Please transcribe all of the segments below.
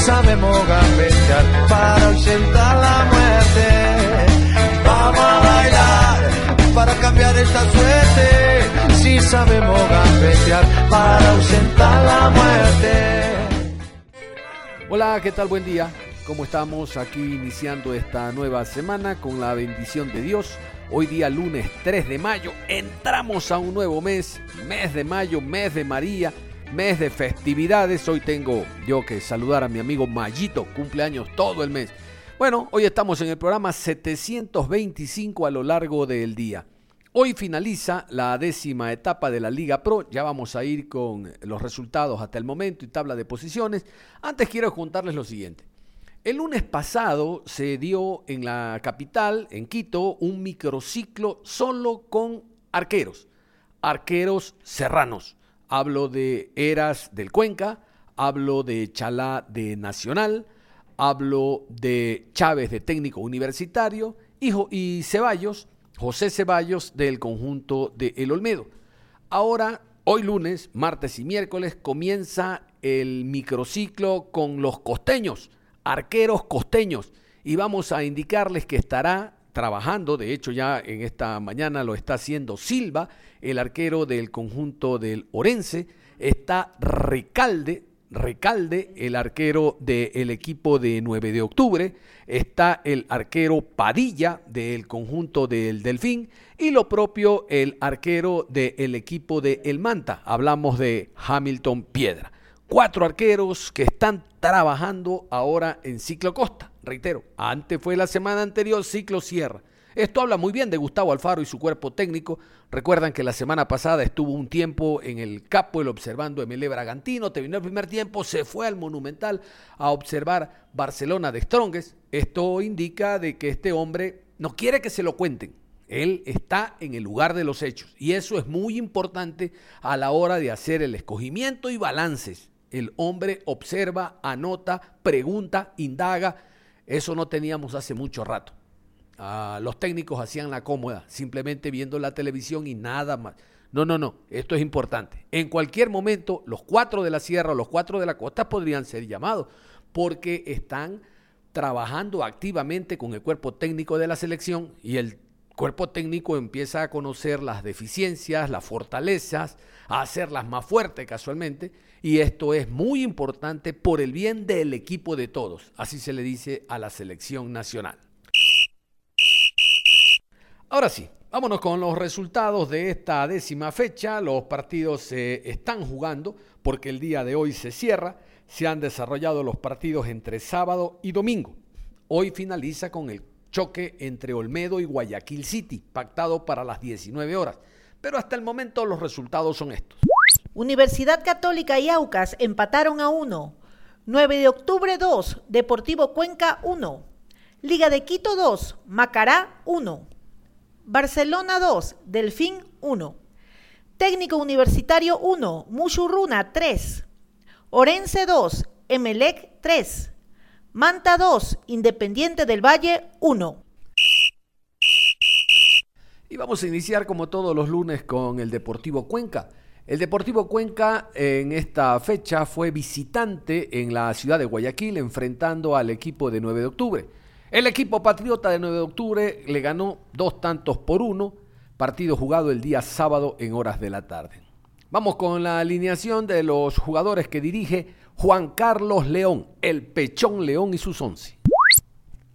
Sabemos gambetear para ausentar la muerte. Vamos a bailar para cambiar esta suerte. Si sabemos gambetear para ausentar la muerte. Hola, ¿qué tal? Buen día. ¿Cómo estamos aquí iniciando esta nueva semana con la bendición de Dios? Hoy día lunes 3 de mayo entramos a un nuevo mes, mes de mayo, mes de María mes de festividades. Hoy tengo yo que saludar a mi amigo Mayito, cumpleaños todo el mes. Bueno, hoy estamos en el programa 725 a lo largo del día. Hoy finaliza la décima etapa de la Liga Pro. Ya vamos a ir con los resultados hasta el momento y tabla de posiciones. Antes quiero contarles lo siguiente. El lunes pasado se dio en la capital, en Quito, un microciclo solo con arqueros, arqueros serranos. Hablo de Eras del Cuenca, hablo de Chalá de Nacional, hablo de Chávez de Técnico Universitario hijo, y Ceballos, José Ceballos del conjunto de El Olmedo. Ahora, hoy lunes, martes y miércoles, comienza el microciclo con los costeños, arqueros costeños, y vamos a indicarles que estará trabajando, de hecho ya en esta mañana lo está haciendo Silva, el arquero del conjunto del Orense, está Recalde, Recalde, el arquero del equipo de 9 de octubre, está el arquero Padilla del conjunto del Delfín. Y lo propio el arquero del equipo de El Manta, hablamos de Hamilton Piedra. Cuatro arqueros que están trabajando ahora en Ciclo Costa. Reitero, antes fue la semana anterior Ciclo Sierra. Esto habla muy bien de Gustavo Alfaro y su cuerpo técnico. Recuerdan que la semana pasada estuvo un tiempo en el Capo el observando MLE Bragantino, terminó el primer tiempo, se fue al Monumental a observar Barcelona de Stronges. Esto indica de que este hombre no quiere que se lo cuenten. Él está en el lugar de los hechos y eso es muy importante a la hora de hacer el escogimiento y balances. El hombre observa, anota, pregunta, indaga. Eso no teníamos hace mucho rato. Ah, los técnicos hacían la cómoda, simplemente viendo la televisión y nada más. No, no, no, esto es importante. En cualquier momento, los cuatro de la sierra o los cuatro de la costa podrían ser llamados porque están trabajando activamente con el cuerpo técnico de la selección y el cuerpo técnico empieza a conocer las deficiencias, las fortalezas, a hacerlas más fuertes casualmente, y esto es muy importante por el bien del equipo de todos, así se le dice a la selección nacional. Ahora sí, vámonos con los resultados de esta décima fecha. Los partidos se están jugando porque el día de hoy se cierra. Se han desarrollado los partidos entre sábado y domingo. Hoy finaliza con el choque entre Olmedo y Guayaquil City, pactado para las 19 horas. Pero hasta el momento los resultados son estos. Universidad Católica y Aucas empataron a 1. 9 de octubre 2, Deportivo Cuenca 1. Liga de Quito 2, Macará 1. Barcelona 2, Delfín 1. Técnico Universitario 1, Mushurruna 3. Orense 2, Emelec 3. Manta 2, Independiente del Valle 1. Y vamos a iniciar como todos los lunes con el Deportivo Cuenca. El Deportivo Cuenca en esta fecha fue visitante en la ciudad de Guayaquil enfrentando al equipo de 9 de octubre. El equipo patriota de 9 de octubre le ganó dos tantos por uno, partido jugado el día sábado en horas de la tarde. Vamos con la alineación de los jugadores que dirige Juan Carlos León, el Pechón León y sus once.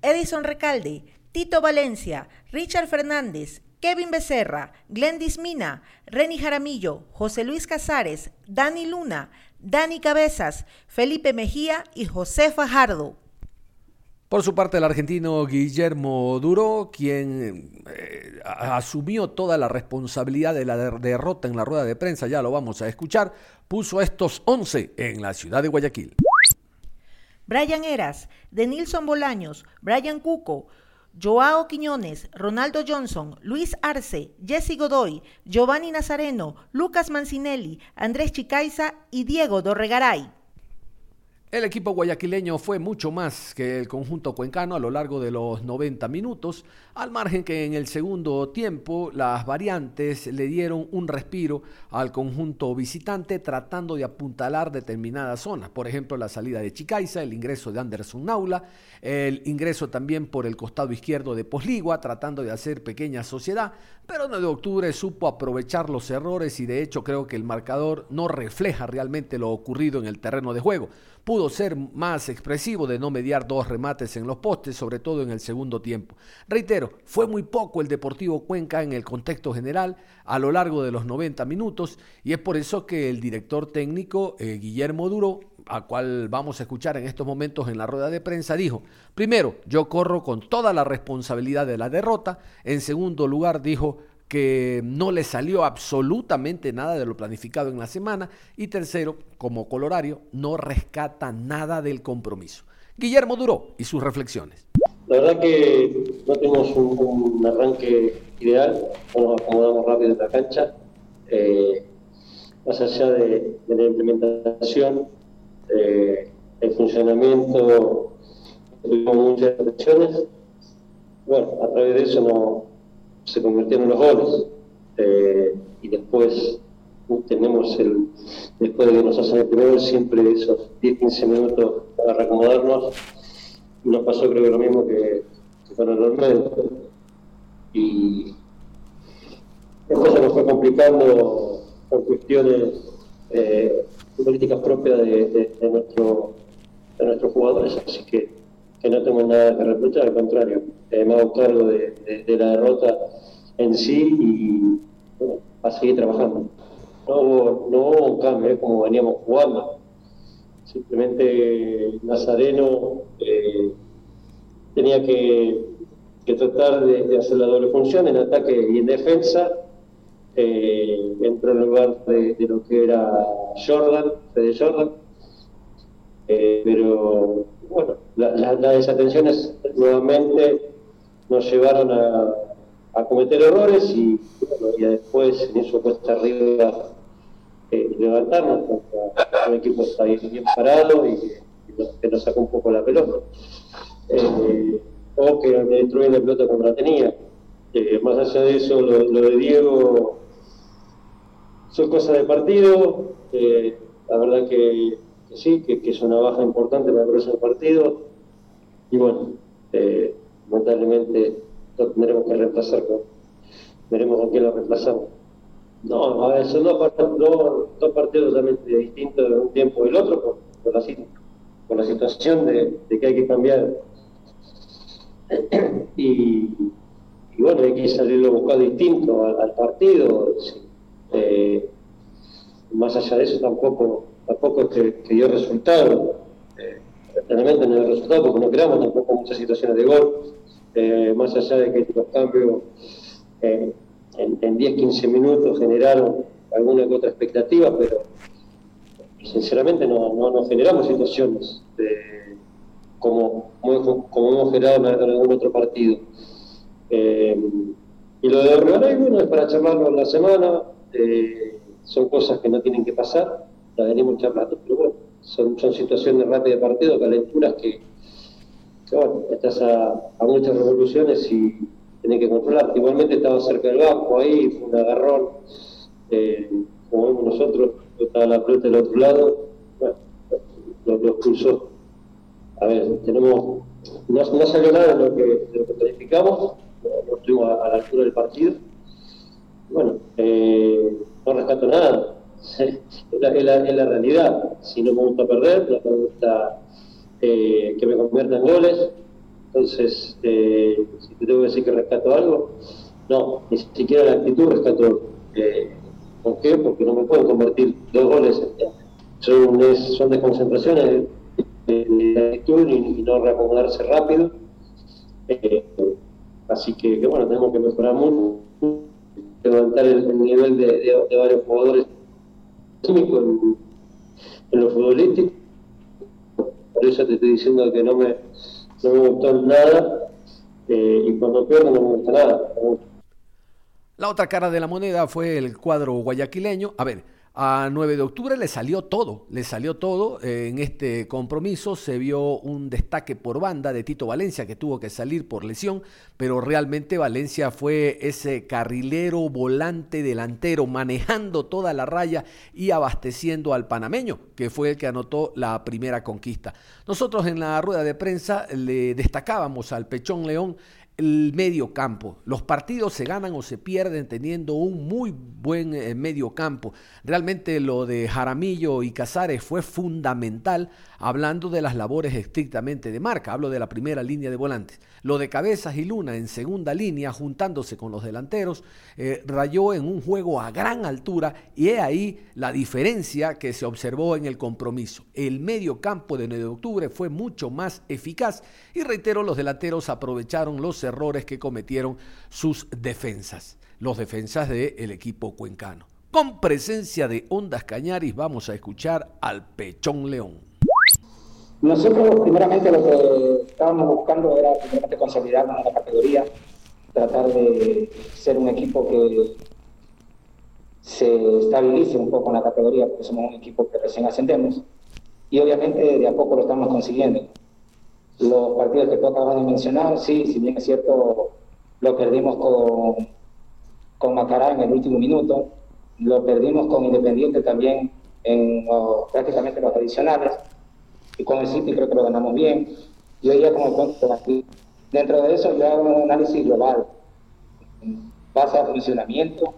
Edison Recalde, Tito Valencia, Richard Fernández, Kevin Becerra, Glendis Mina, Reni Jaramillo, José Luis Casares, Dani Luna, Dani Cabezas, Felipe Mejía y José Fajardo. Por su parte, el argentino Guillermo Duro, quien eh, asumió toda la responsabilidad de la derrota en la rueda de prensa, ya lo vamos a escuchar, puso estos 11 en la ciudad de Guayaquil. Brian Eras, Denilson Bolaños, Brian Cuco, Joao Quiñones, Ronaldo Johnson, Luis Arce, Jesse Godoy, Giovanni Nazareno, Lucas Mancinelli, Andrés Chicaiza y Diego Dorregaray. El equipo guayaquileño fue mucho más que el conjunto cuencano a lo largo de los 90 minutos, al margen que en el segundo tiempo las variantes le dieron un respiro al conjunto visitante tratando de apuntalar determinadas zonas, por ejemplo la salida de Chicaiza, el ingreso de Anderson Naula, el ingreso también por el costado izquierdo de Posligua, tratando de hacer pequeña sociedad, pero 9 de octubre supo aprovechar los errores y de hecho creo que el marcador no refleja realmente lo ocurrido en el terreno de juego pudo ser más expresivo de no mediar dos remates en los postes, sobre todo en el segundo tiempo. Reitero, fue muy poco el Deportivo Cuenca en el contexto general a lo largo de los 90 minutos y es por eso que el director técnico eh, Guillermo Duro, a cual vamos a escuchar en estos momentos en la rueda de prensa, dijo, primero, yo corro con toda la responsabilidad de la derrota, en segundo lugar dijo, que no le salió absolutamente nada de lo planificado en la semana. Y tercero, como colorario, no rescata nada del compromiso. Guillermo Duró y sus reflexiones. La verdad que no tenemos un, arranque ideal, nos acomodamos rápido en la cancha. Eh, más allá de, la implementación, eh, el funcionamiento, tuvimos muchas lesiones. Bueno, a través de eso no, se convirtieron los goles. Eh, y después tenemos el, después de que nos hacen el primer siempre esos 10-15 minutos para reacomodarnos. Nos pasó creo que lo mismo que, con el Olmedo. Y después se nos fue complicando por cuestiones eh, políticas propias de, nuestro, de nuestros jugadores, así que, que no tengo nada que reprochar, al contrario, eh, me hago cargo de, la derrota en sí y bueno, a seguir trabajando. No hubo, un cambio, es como veníamos jugando. Simplemente Nazareno eh, tenía que, tratar de, hacer la doble función en ataque y en defensa. Eh, entró en lugar de, lo que era Jordan, Fede Jordan. Eh, pero bueno, las desatenciones nuevamente nos llevaron a, a cometer errores y, después en eso cuesta arriba eh, levantarnos contra un equipo está bien, parado y que, nos, saca un poco la pelota. Eh, o que destruye la pelota como la tenía. Eh, más allá de eso, lo, de Diego son cosas de partido. la verdad que, sí, que, es una baja importante para el próximo partido. Y bueno, lamentablemente lo tendremos que reemplazar veremos con quién lo reemplazamos. No, son dos, partidos totalmente distintos de un tiempo y el otro por, la, situación de, que hay que cambiar. y, bueno, hay que salirlo a distinto al, partido. Eh, más allá de eso tampoco, tampoco es que, dio resultado. Eh, no dio resultado porque no creamos tampoco muchas situaciones de gol eh, más allá de que los cambios eh, en, 10-15 minutos generaron alguna que otra expectativa, pero sinceramente no, no, generamos situaciones como, como, hemos generado en, algún otro partido. Eh, y lo de Orgaray, bueno, es para charlarlo en la semana, son cosas que no tienen que pasar, las venimos charlando, pero bueno, son, son situaciones rápidas de partido, calenturas que bueno, estás a, muchas revoluciones y tenés que controlar. Igualmente estaba cerca del banco ahí, fue un agarrón, eh, como vemos nosotros, estaba la pelota del otro lado, bueno, lo, expulsó. A ver, tenemos, no, salió nada de lo que, de lo que planificamos, no, estuvimos a, la altura del partido. Bueno, eh, no rescato nada, es la, es la realidad. Si no me gusta perder, no me gusta eh, que me convierta en goles. Entonces, eh, si te tengo que decir que rescato algo, no, ni siquiera la actitud rescato. Eh, ¿Por qué? Porque no me pueden convertir dos goles. Son, son desconcentraciones de, actitud y, no reacomodarse rápido. Eh, así que, bueno, tenemos que mejorar mucho, levantar el, nivel de, varios jugadores en, en lo futbolístico. Por eso te estoy diciendo que no me, no me gustó nada eh, y cuando pierdo no me gusta nada. La otra cara de la moneda fue el cuadro guayaquileño. A ver, a 9 de octubre le salió todo, le salió todo. Eh, en este compromiso se vio un destaque por banda de Tito Valencia que tuvo que salir por lesión, pero realmente Valencia fue ese carrilero volante delantero manejando toda la raya y abasteciendo al panameño, que fue el que anotó la primera conquista. Nosotros en la rueda de prensa le destacábamos al Pechón León el medio campo. Los partidos se ganan o se pierden teniendo un muy buen eh, medio campo. Realmente lo de Jaramillo y Casares fue fundamental hablando de las labores estrictamente de marca. Hablo de la primera línea de volantes. Lo de Cabezas y Luna en segunda línea, juntándose con los delanteros, eh, rayó en un juego a gran altura y he ahí la diferencia que se observó en el compromiso. El medio campo de 9 de octubre fue mucho más eficaz y reitero, los delanteros aprovecharon los errores que cometieron sus defensas, los defensas del equipo cuencano. Con presencia de Ondas Cañaris vamos a escuchar al Pechón León. Nosotros primeramente lo que estábamos buscando era primeramente consolidarnos en la categoría, tratar de ser un equipo que se estabilice un poco en la categoría, porque somos un equipo que recién ascendemos, y obviamente de a poco lo estamos consiguiendo. Los partidos que tú acabas de mencionar, sí, si bien es cierto, lo perdimos con, con Macará en el último minuto, lo perdimos con Independiente también en prácticamente los adicionales, y con el City creo que lo ganamos bien. Y hoy ya como aquí, dentro de eso yo hago un análisis global, base a funcionamiento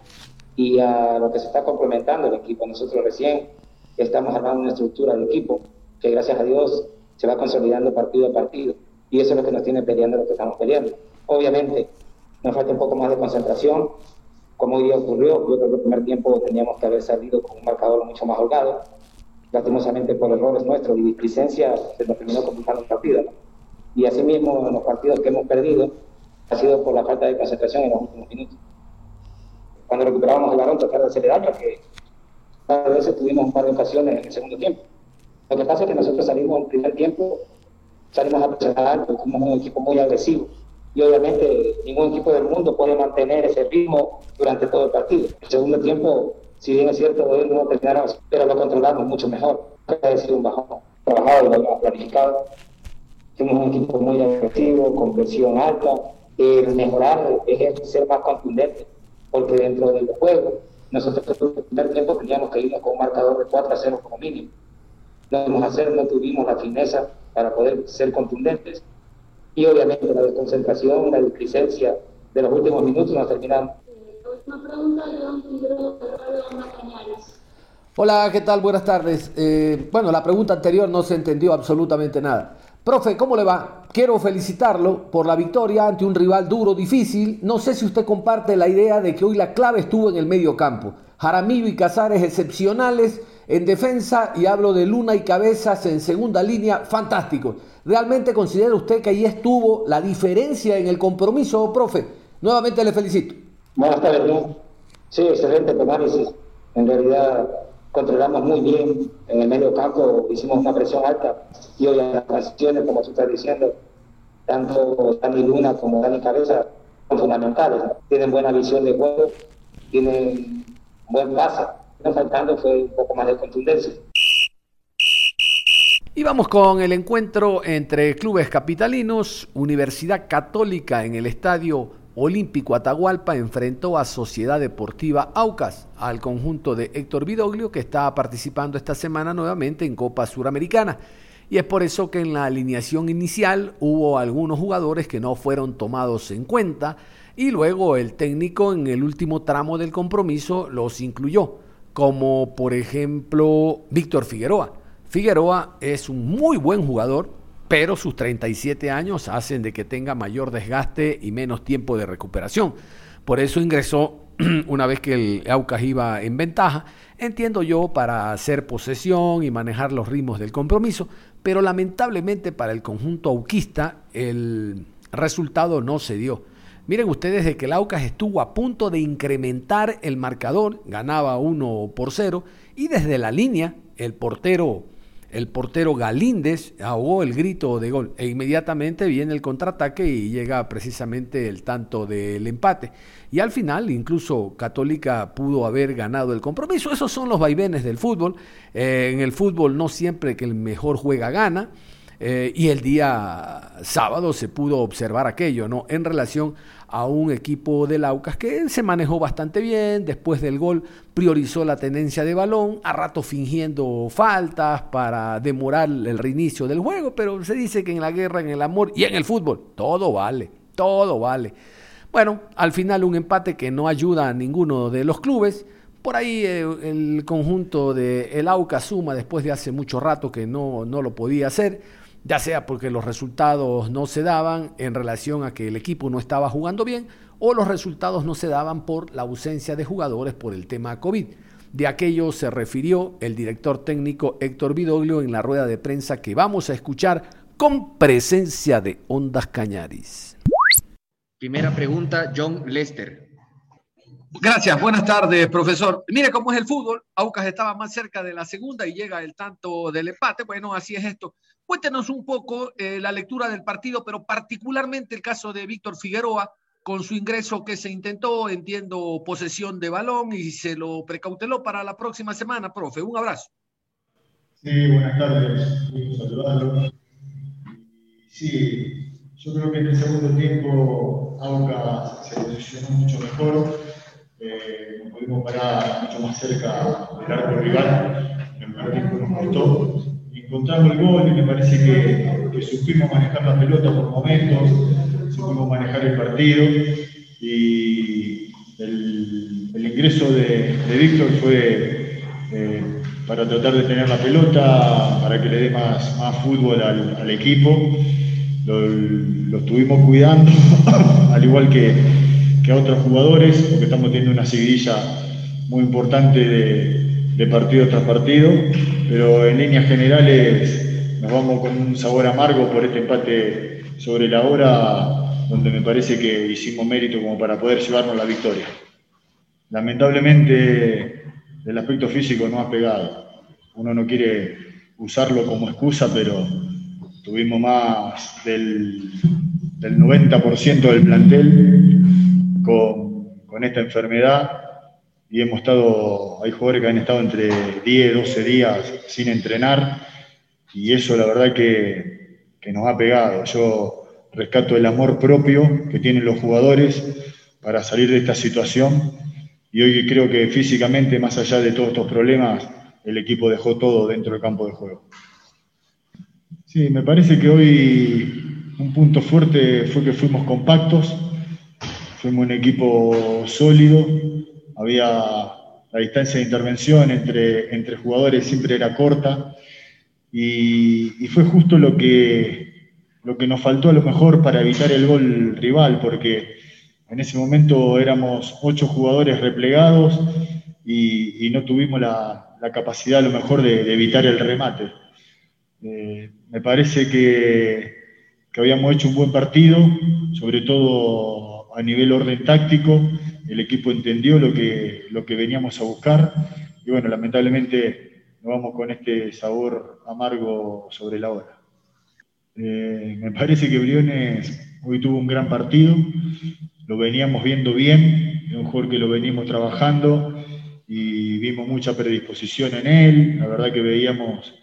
y a lo que se está complementando el equipo. Nosotros recién estamos armando una estructura de equipo que gracias a Dios se va consolidando partido a partido y eso es lo que nos tiene peleando lo que estamos peleando. Obviamente nos falta un poco más de concentración, como hoy día ocurrió, yo creo que el primer tiempo teníamos que haber salido con un marcador mucho más holgado, lastimosamente por errores nuestros y displicencia se nos terminó complicando el partido. Y asimismo, en los partidos que hemos perdido, ha sido por la falta de concentración en los últimos minutos. Cuando recuperábamos el balón, tratar de hacerle daño, que a veces tuvimos un par de ocasiones en el segundo tiempo. Lo que pasa es que nosotros salimos el primer tiempo, salimos a presionar alto, fuimos un equipo muy agresivo. Y obviamente ningún equipo del mundo puede mantener ese ritmo durante todo el partido. El segundo tiempo si bien es cierto, hoy no terminamos, pero lo controlamos mucho mejor. Ha sido un bajón trabajado lo planificado. Somos un equipo muy agresivo, con presión alta. El mejorar es ser más contundente, porque dentro del juego, nosotros en el primer tiempo teníamos que irnos con un marcador de 4 a 0 como mínimo. No pudimos hacer, no tuvimos la fineza para poder ser contundentes. Y obviamente la desconcentración, la displicencia de los últimos minutos nos terminaron Hola, ¿qué tal? Buenas tardes. Eh, bueno, la pregunta anterior no se entendió absolutamente nada. Profe, ¿cómo le va? Quiero felicitarlo por la victoria ante un rival duro, difícil. No sé si usted comparte la idea de que hoy la clave estuvo en el medio campo. Jaramillo y Casares excepcionales en defensa y hablo de Luna y Cabezas en segunda línea, fantástico. ¿Realmente considera usted que ahí estuvo la diferencia en el compromiso, profe? Nuevamente le felicito. Buenas tardes. Sí, excelente tu análisis. En realidad controlamos muy bien en el medio campo, hicimos una presión alta y hoy las transiciones, como tú estás diciendo, tanto Dani Luna como Dani Cabeza son fundamentales. Tienen buena visión de juego, tienen buen pase. Lo faltando fue un poco más de contundencia. Y vamos con el encuentro entre clubes capitalinos, Universidad Católica en el estadio Olímpico Atahualpa enfrentó a Sociedad Deportiva Aucas, al conjunto de Héctor Vidoglio que está participando esta semana nuevamente en Copa Suramericana. Y es por eso que en la alineación inicial hubo algunos jugadores que no fueron tomados en cuenta y luego el técnico en el último tramo del compromiso los incluyó, como por ejemplo Víctor Figueroa. Figueroa es un muy buen jugador, pero sus 37 años hacen de que tenga mayor desgaste y menos tiempo de recuperación. Por eso ingresó una vez que el Aucas iba en ventaja, entiendo yo, para hacer posesión y manejar los ritmos del compromiso, pero lamentablemente para el conjunto auquista el resultado no se dio. Miren ustedes de que el Aucas estuvo a punto de incrementar el marcador, ganaba 1 por 0 y desde la línea el portero el portero Galíndez ahogó el grito de gol e inmediatamente viene el contraataque y llega precisamente el tanto del empate. Y al final incluso Católica pudo haber ganado el compromiso. Esos son los vaivenes del fútbol. Eh, en el fútbol no siempre que el mejor juega gana. Eh, y el día sábado se pudo observar aquello, ¿no? En relación a un equipo del Aucas que se manejó bastante bien, después del gol priorizó la tenencia de balón, a rato fingiendo faltas para demorar el reinicio del juego, pero se dice que en la guerra, en el amor y en el fútbol, todo vale, todo vale. Bueno, al final un empate que no ayuda a ninguno de los clubes. Por ahí eh, el conjunto de el Aucas suma después de hace mucho rato que no, no lo podía hacer ya sea porque los resultados no se daban en relación a que el equipo no estaba jugando bien o los resultados no se daban por la ausencia de jugadores por el tema COVID. De aquello se refirió el director técnico Héctor Vidoglio en la rueda de prensa que vamos a escuchar con presencia de Ondas Cañaris. Primera pregunta, John Lester. Gracias, buenas tardes, profesor. Mire cómo es el fútbol. Aucas estaba más cerca de la segunda y llega el tanto del empate. Bueno, así es esto. Cuéntenos un poco eh, la lectura del partido, pero particularmente el caso de Víctor Figueroa, con su ingreso que se intentó, entiendo, posesión de balón y se lo precauteló para la próxima semana, profe. Un abrazo. Sí, buenas tardes. Gusto saludarlos. Sí, yo creo que en el segundo tiempo Auca se posicionó mucho mejor. Eh, pudimos parar mucho más cerca del arco rival. El primer nos costó encontramos el gol y me parece que, supimos manejar la pelota por momentos, supimos manejar el partido y el, ingreso de, Víctor fue eh, para tratar de tener la pelota, para que le dé más, más fútbol al, equipo. Lo, estuvimos cuidando, al igual que, que, a otros jugadores, porque estamos teniendo una seguidilla muy importante de partido tras partido pero en líneas generales nos vamos con un sabor amargo por este empate sobre la hora, donde me parece que hicimos mérito como para poder llevarnos la victoria. Lamentablemente el aspecto físico no ha pegado. Uno no quiere usarlo como excusa, pero tuvimos más del, del 90% del plantel con, con esta enfermedad y hemos estado, hay jugadores que han estado entre 10, 12 días sin entrenar y eso la verdad que, que nos ha pegado. Yo rescato el amor propio que tienen los jugadores para salir de esta situación y hoy creo que físicamente, más allá de todos estos problemas, el equipo dejó todo dentro del campo de juego. Sí, me parece que hoy un punto fuerte fue que fuimos compactos, fuimos un equipo sólido, había la distancia de intervención entre, entre jugadores siempre era corta y, fue justo lo que, lo que nos faltó a lo mejor para evitar el gol rival, porque en ese momento éramos ocho jugadores replegados y, no tuvimos la, capacidad a lo mejor de, evitar el remate. Eh, me parece que habíamos hecho un buen partido, sobre todo a nivel orden táctico, el equipo entendió lo que, lo que veníamos a buscar y bueno, lamentablemente nos vamos con este sabor amargo sobre la hora. Eh, me parece que Briones hoy tuvo un gran partido, lo veníamos viendo bien, es un jugador que lo venimos trabajando y vimos mucha predisposición en él, la verdad que veíamos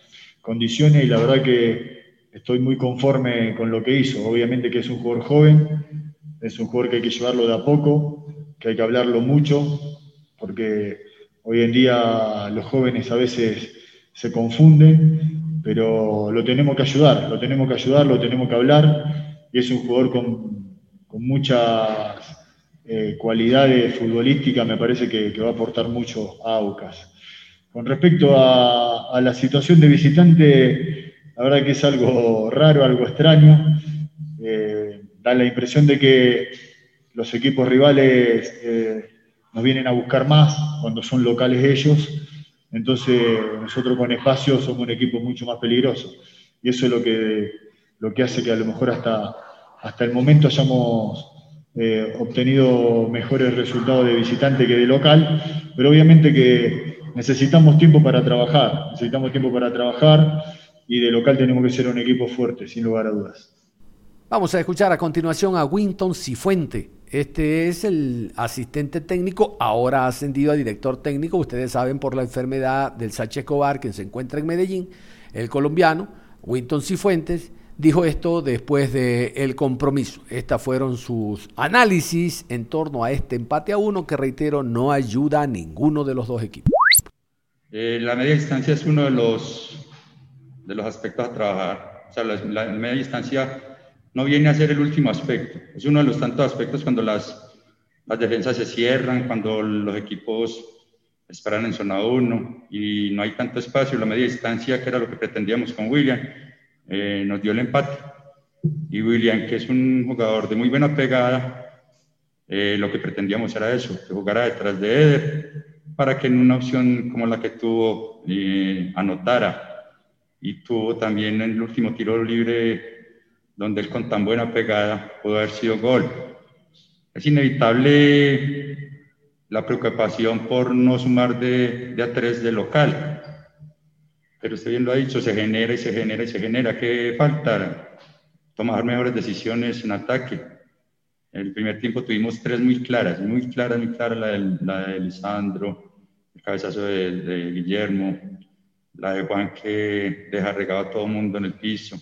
condiciones y la verdad que estoy muy conforme con lo que hizo. Obviamente que es un jugador joven, es un jugador que hay que llevarlo de a poco, hay que hablarlo mucho, porque hoy en día los jóvenes a veces se confunden, pero lo tenemos que ayudar, lo tenemos que ayudar, lo tenemos que hablar, y es un jugador con, muchas eh, cualidades futbolísticas, me parece que, va a aportar mucho a Aucas. Con respecto a, a la situación de visitante, la verdad que es algo raro, algo extraño. Eh, da la impresión de que los equipos rivales eh, nos vienen a buscar más cuando son locales ellos, entonces nosotros con espacio somos un equipo mucho más peligroso. y eso es lo que, lo que hace que a lo mejor hasta, hasta el momento hayamos eh, obtenido mejores resultados de visitante que de local, pero obviamente que necesitamos tiempo para trabajar, necesitamos tiempo para trabajar y de local tenemos que ser un equipo fuerte, sin lugar a dudas. Vamos a escuchar a continuación a Winton Cifuente. Este es el asistente técnico, ahora ascendido a director técnico. Ustedes saben por la enfermedad del Sánchez Escobar, que se encuentra en Medellín, el colombiano, Winton Cifuentes, dijo esto después del el compromiso. Estas fueron sus análisis en torno a este empate a uno que, reitero, no ayuda a ninguno de los dos equipos. Eh, la media distancia es uno de los, de los aspectos a trabajar. O sea, la media distancia no viene a ser el último aspecto. Es uno de los tantos aspectos cuando las, las defensas se cierran, cuando los equipos esperan en zona 1 y no hay tanto espacio. La media distancia, que era lo que pretendíamos con William, eh, nos dio el empate. Y William, que es un jugador de muy buena pegada, eh, lo que pretendíamos era eso, que jugara detrás de Eder, para que en una opción como la que tuvo eh, anotara. Y tuvo también en el último tiro libre donde él con tan buena pegada pudo haber sido gol. Es inevitable la preocupación por no sumar de, de a tres de local. Pero usted bien lo ha dicho, se genera y se genera y se genera. ¿Qué falta? Tomar mejores decisiones en ataque. En el primer tiempo tuvimos tres muy claras, muy claras, muy claras, la de, Lisandro, el cabezazo de, de Guillermo, la de Juan que deja regado a todo el mundo en el piso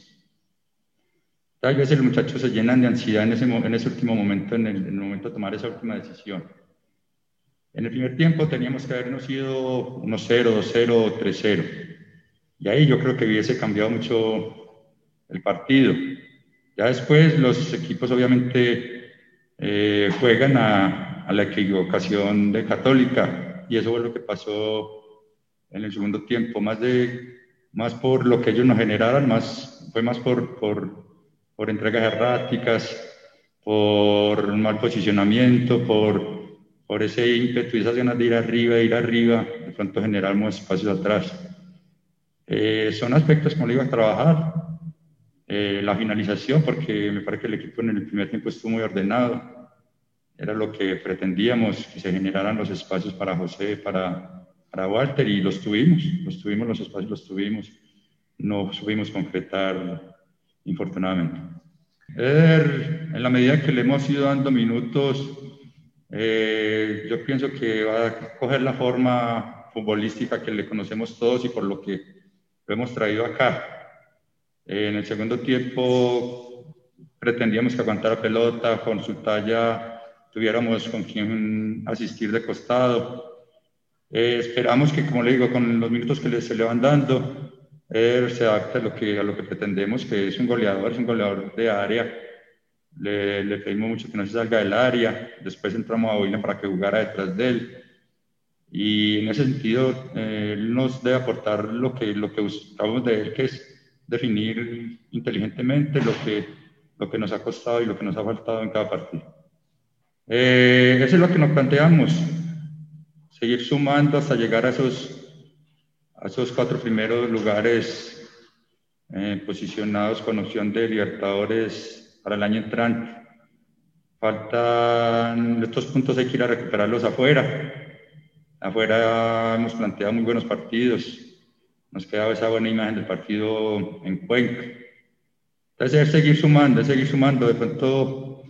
Tal vez los muchachos se llenan de ansiedad en ese, en ese último momento, en el, momento de tomar esa última decisión. En el primer tiempo teníamos que habernos ido 1-0, 2-0, 3-0. Y ahí yo creo que hubiese cambiado mucho el partido. Ya después los equipos obviamente eh, juegan a, a, la equivocación de Católica y eso fue lo que pasó en el segundo tiempo, más, de, más por lo que ellos nos generaron, más, fue más por, por por entregas erráticas, por mal posicionamiento, por, por ese ímpetu y esas ganas de ir arriba, de ir arriba, de pronto generamos espacios atrás. Eh, son aspectos como le iba a trabajar. Eh, la finalización, porque me parece que el equipo en el primer tiempo estuvo muy ordenado. Era lo que pretendíamos, que se generaran los espacios para José, para, para Walter, y los tuvimos, los tuvimos, los espacios los tuvimos. No supimos concretar infortunadamente. Eder, en la medida que le hemos ido dando minutos, eh, yo pienso que va a coger la forma futbolística que le conocemos todos y por lo que lo hemos traído acá. Eh, en el segundo tiempo pretendíamos que aguantara pelota, con su talla tuviéramos con quien asistir de costado. Eh, esperamos que, como le digo, con los minutos que se le van dando, él se adapta a lo, que, a lo que pretendemos, que es un goleador, es un goleador de área. Le, le pedimos mucho que no se salga del área. Después entramos a William para que jugara detrás de él. Y en ese sentido, eh, él nos debe aportar lo que, lo que buscamos de él, que es definir inteligentemente lo que, lo que nos ha costado y lo que nos ha faltado en cada partido. Eh, eso es lo que nos planteamos, seguir sumando hasta llegar a esos a esos cuatro primeros lugares eh, posicionados con opción de Libertadores para el año entrante. Faltan estos puntos, hay que ir a recuperarlos afuera. Afuera hemos planteado muy buenos partidos. Nos queda esa buena imagen del partido en Cuenca. Entonces es seguir sumando, es seguir sumando. De pronto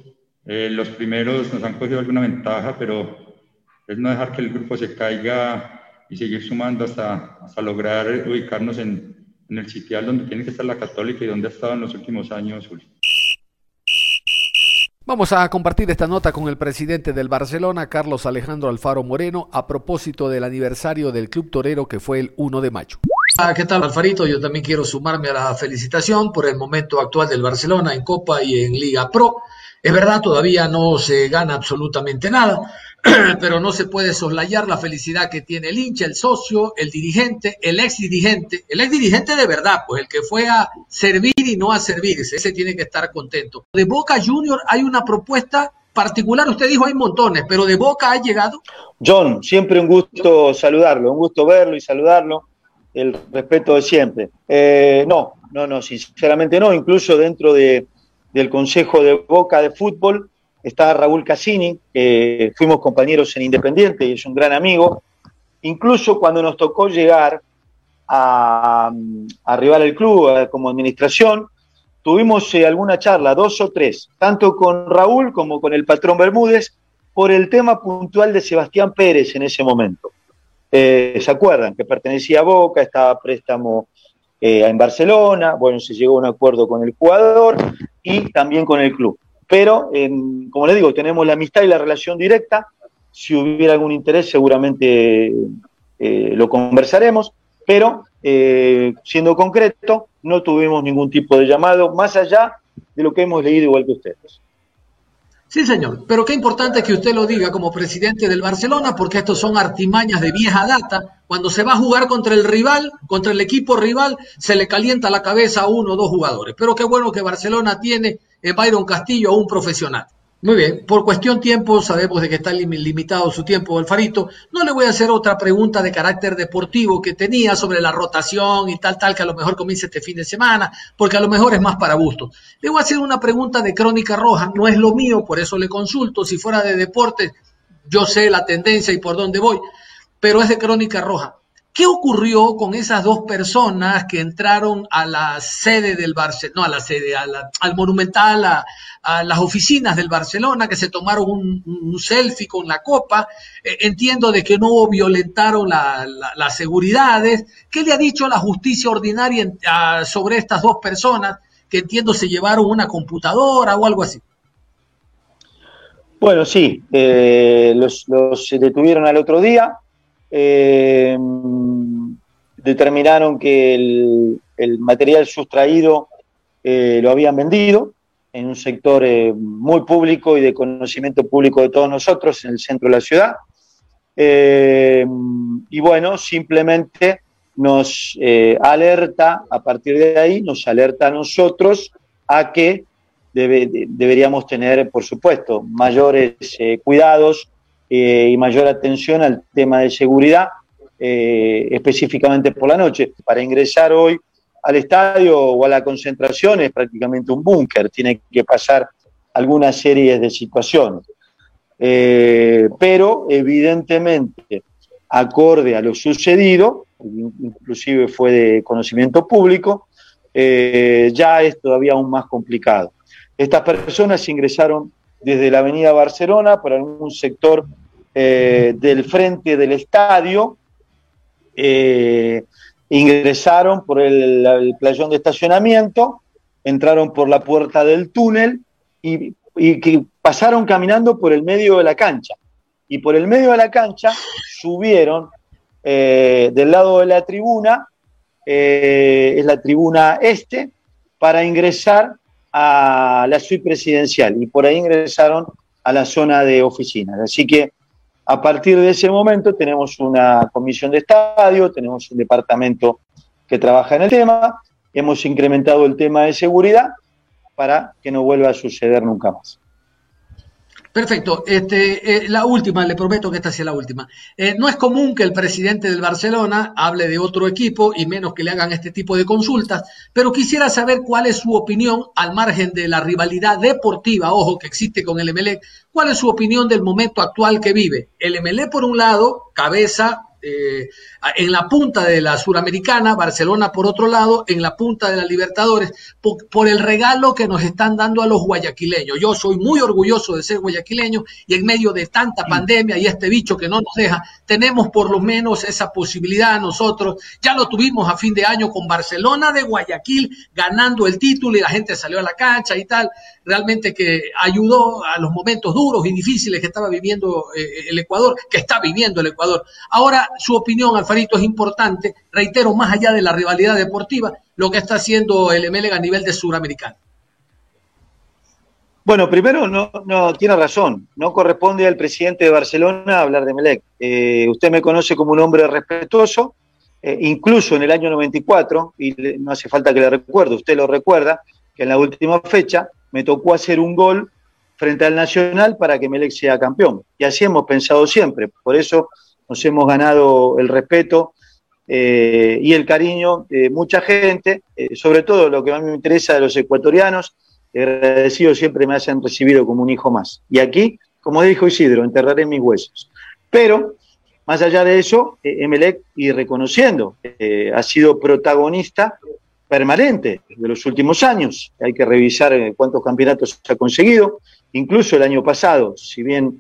eh, los primeros nos han cogido alguna ventaja, pero es no dejar que el grupo se caiga y seguir sumando hasta, hasta lograr ubicarnos en, en el sitial donde tiene que estar la católica y donde ha estado en los últimos años, Vamos a compartir esta nota con el presidente del Barcelona, Carlos Alejandro Alfaro Moreno, a propósito del aniversario del Club Torero que fue el 1 de mayo. Ah, ¿Qué tal, Alfarito? Yo también quiero sumarme a la felicitación por el momento actual del Barcelona en Copa y en Liga Pro. Es verdad, todavía no se gana absolutamente nada, pero no se puede soslayar la felicidad que tiene el hincha, el socio, el dirigente, el ex dirigente, el ex dirigente de verdad, pues el que fue a servir y no a servirse, ese tiene que estar contento. De Boca Junior hay una propuesta particular, usted dijo hay montones, pero de Boca ha llegado. John, siempre un gusto saludarlo, un gusto verlo y saludarlo. el respeto de siempre. Eh, no, no, no, sinceramente no. Incluso dentro de, del Consejo de Boca de Fútbol está Raúl Cassini, que fuimos compañeros en Independiente y es un gran amigo. Incluso cuando nos tocó llegar a, arribar al club como administración, tuvimos eh, alguna charla, dos o tres, tanto con Raúl como con el patrón Bermúdez, por el tema puntual de Sebastián Pérez en ese momento. Eh, ¿Se acuerdan? Que pertenecía a Boca, estaba préstamo eh, en Barcelona, bueno, se llegó a un acuerdo con el jugador y también con el club. Pero, como le digo, tenemos la amistad y la relación directa. Si hubiera algún interés, seguramente lo conversaremos, pero siendo concreto, no tuvimos ningún tipo de llamado, más allá de lo que hemos leído igual que ustedes. Sí, señor, pero qué importante que usted lo diga como presidente del Barcelona, porque estos son artimañas de vieja data. Cuando se va a jugar contra el rival, contra el equipo rival, se le calienta la cabeza a uno o dos jugadores. Pero qué bueno que Barcelona tiene en Byron Castillo un profesional. Muy bien, por cuestión tiempo, sabemos de que está limitado su tiempo, Alfarito. No le voy a hacer otra pregunta de carácter deportivo que tenía sobre la rotación y tal, tal, que a lo mejor comience este fin de semana, porque a lo mejor es más para gusto. Le voy a hacer una pregunta de crónica roja, no es lo mío, por eso le consulto. Si fuera de deporte, yo sé la tendencia y por dónde voy, pero es de crónica roja. ¿Qué ocurrió con esas dos personas que entraron a la sede del Barcelona, no a la sede, al Monumental, a, las oficinas del Barcelona, que se tomaron un, selfie con la copa? Eh, entiendo de que no violentaron las seguridades. ¿Qué le ha dicho la justicia ordinaria sobre estas dos personas que entiendo se llevaron una computadora o algo así? Bueno, sí, eh, los detuvieron al otro día eh, determinaron que el, material sustraído eh, lo habían vendido en un sector eh, muy público y de conocimiento público de todos nosotros en el centro de la ciudad. y bueno, simplemente nos alerta, a partir de ahí, nos alerta a nosotros a que deberíamos tener, por supuesto, mayores cuidados eh, y mayor atención al tema de seguridad, eh, específicamente por la noche. Para ingresar hoy al estadio o a la concentración es prácticamente un búnker, tiene que pasar algunas series de situaciones. Eh, pero evidentemente, acorde a lo sucedido, inclusive fue de conocimiento público, ya es todavía aún más complicado. Estas personas ingresaron desde la avenida Barcelona por algún sector eh, del frente del estadio, eh, ingresaron por el, playón de estacionamiento, entraron por la puerta del túnel y, que pasaron caminando por el medio de la cancha. Y por el medio de la cancha subieron eh, del lado de la tribuna, es la tribuna este, para ingresar a la suite presidencial. Y por ahí ingresaron a la zona de oficinas. Así que a partir de ese momento tenemos una comisión de estadio, tenemos un departamento que trabaja en el tema, hemos incrementado el tema de seguridad para que no vuelva a suceder nunca más. Perfecto. Este, eh, la última, le prometo que esta sea la última. Eh, no es común que el presidente del Barcelona hable de otro equipo y menos que le hagan este tipo de consultas, pero quisiera saber cuál es su opinión al margen de la rivalidad deportiva, ojo, que existe con el Emelec, cuál es su opinión del momento actual que vive. El Emelec, por un lado, cabeza eh, en la punta de la Suramericana, Barcelona por otro lado, en la punta de la Libertadores, por, el regalo que nos están dando a los guayaquileños. Yo soy muy orgulloso de ser guayaquileño y en medio de tanta pandemia y este bicho que no nos deja, tenemos por lo menos esa posibilidad nosotros. Ya lo tuvimos a fin de año con Barcelona de Guayaquil ganando el título y la gente salió a la cancha y tal. Realmente que ayudó a los momentos duros y difíciles que estaba viviendo eh, el Ecuador, que está viviendo el Ecuador. Ahora, su opinión, Alfarito, es importante. Reitero, más allá de la rivalidad deportiva, lo que está haciendo el MLG a nivel de Suramericano. Bueno, primero, no, tiene razón. No corresponde al presidente de Barcelona hablar de Melec. Eh, usted me conoce como un hombre respetuoso, eh, incluso en el año 94, y no hace falta que le recuerde, usted lo recuerda, que en la última fecha me tocó hacer un gol frente al Nacional para que Melec sea campeón. Y así hemos pensado siempre. Por eso nos hemos ganado el respeto eh, y el cariño de mucha gente, eh, sobre todo lo que mí me interesa de los ecuatorianos, agradecido siempre me hacen recibido como un hijo más. Y aquí, como dijo Isidro, enterraré mis huesos. Pero, más allá de eso, eh, Emelec, y reconociendo, ha sido protagonista permanente de los últimos años. Hay que revisar cuántos campeonatos ha conseguido. Incluso el año pasado, si bien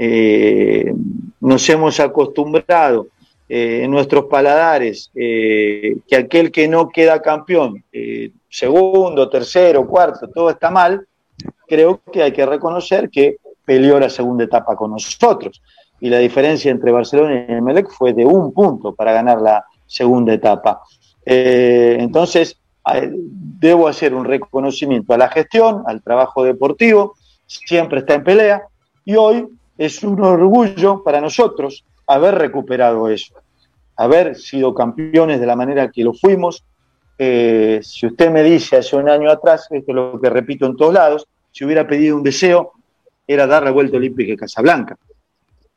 eh, nos hemos acostumbrado eh, en nuestros paladares eh, que aquel que no queda campeón, segundo, tercero, cuarto, todo está mal, creo que hay que reconocer que peleó la segunda etapa con nosotros. Y la diferencia entre Barcelona y Emelec fue de un punto para ganar la segunda etapa. Entonces, debo hacer un reconocimiento a la gestión, al trabajo deportivo, siempre está en pelea, y hoy es un orgullo para nosotros haber recuperado eso, haber sido campeones de la manera que lo fuimos. Eh, si usted me dice hace un año atrás, esto es lo que repito en todos lados, si hubiera pedido un deseo, era dar la vuelta olímpica a Casablanca.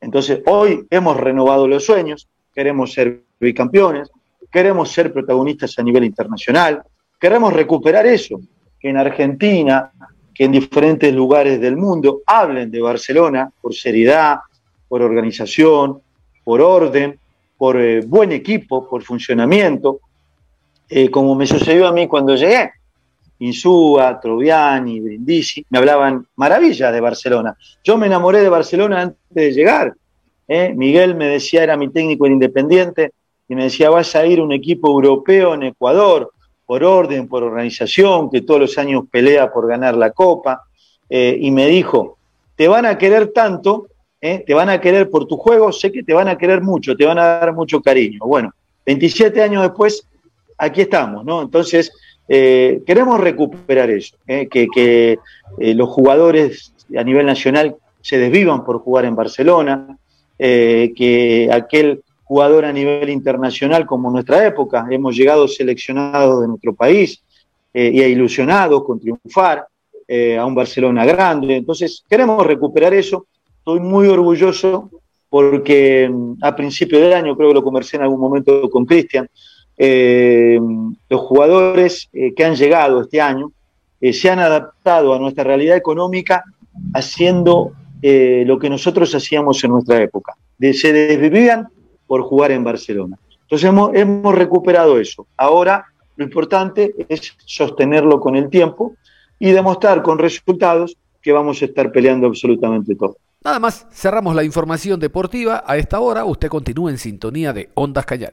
Entonces, hoy hemos renovado los sueños, queremos ser bicampeones, queremos ser protagonistas a nivel internacional, queremos recuperar eso, que en Argentina, que en diferentes lugares del mundo hablen de Barcelona por seriedad, por organización, por orden, por eh, buen equipo, por funcionamiento, eh, como me sucedió a mí cuando llegué. Insúa, Troviani, Brindisi, me hablaban maravillas de Barcelona. Yo me enamoré de Barcelona antes de llegar. ¿eh? Miguel me decía, era mi técnico en Independiente, y me decía, vas a ir un equipo europeo en Ecuador, por orden, por organización, que todos los años pelea por ganar la Copa. Eh, y me dijo, te van a querer tanto, ¿eh? te van a querer por tu juego, sé que te van a querer mucho, te van a dar mucho cariño. Bueno, 27 años después, aquí estamos, ¿no? Entonces, eh, queremos recuperar eso, que, que los jugadores a nivel nacional se desvivan por jugar en Barcelona, que aquel jugador a nivel internacional como nuestra época, hemos llegado seleccionados de nuestro país eh, y ilusionados con triunfar eh, a un Barcelona grande. Entonces, queremos recuperar eso. Estoy muy orgulloso porque mm, a principio del año, creo que lo conversé en algún momento con Cristian, eh, los jugadores eh, que han llegado este año se han adaptado a nuestra realidad económica haciendo lo que nosotros hacíamos en nuestra época. De- se desvivían por jugar en Barcelona. Entonces hemos, hemos recuperado eso. Ahora lo importante es sostenerlo con el tiempo y demostrar con resultados que vamos a estar peleando absolutamente todo. Nada más, cerramos la información deportiva a esta hora. Usted continúa en sintonía de Ondas Callares.